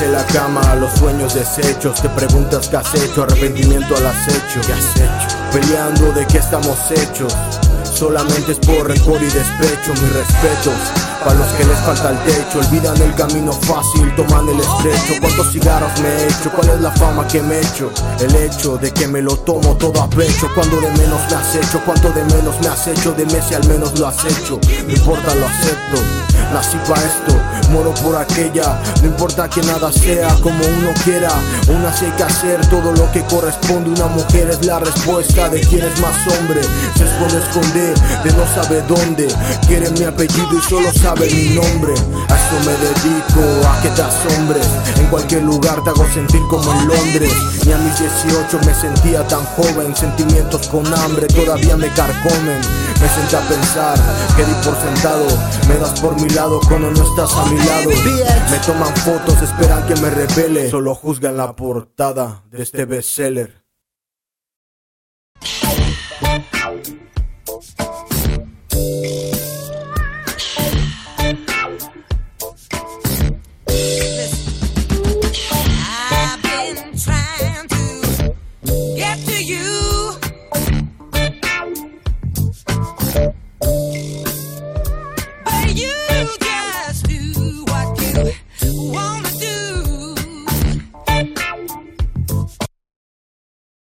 en la cama, los sueños deshechos. Te preguntas qué has hecho, arrepentimiento al acecho. ¿Qué has hecho? Peleando de qué estamos hechos. Solamente es por rencor y despecho, mis respetos. Para los que les falta el techo, olvidan el camino fácil, toman el estrecho. ¿Cuántos cigarros me he hecho? ¿Cuál es la fama que me he hecho? El hecho de que me lo tomo todo a pecho. Cuando de menos me has hecho, cuánto de menos me has hecho, de mes al menos lo has hecho. No importa, lo acepto. Nací para esto, moro por aquella. No importa que nada sea como uno quiera. Una así hay que hacer todo lo que corresponde. Una mujer es la respuesta de quién es más hombre. Se esconde, esconde, de no sabe dónde. Quiere mi apellido y solo sabe mi nombre. A eso me dedico, a que te asombres. En cualquier lugar te hago sentir como en Londres. Ni a mis 18 me sentía tan joven. Sentimientos con hambre todavía me carcomen. Me senté a pensar, que di por sentado Me das por mi lado cuando no estás a mi lado. Me toman fotos, esperan que me revele Solo juzgan la portada de este bestseller. I've.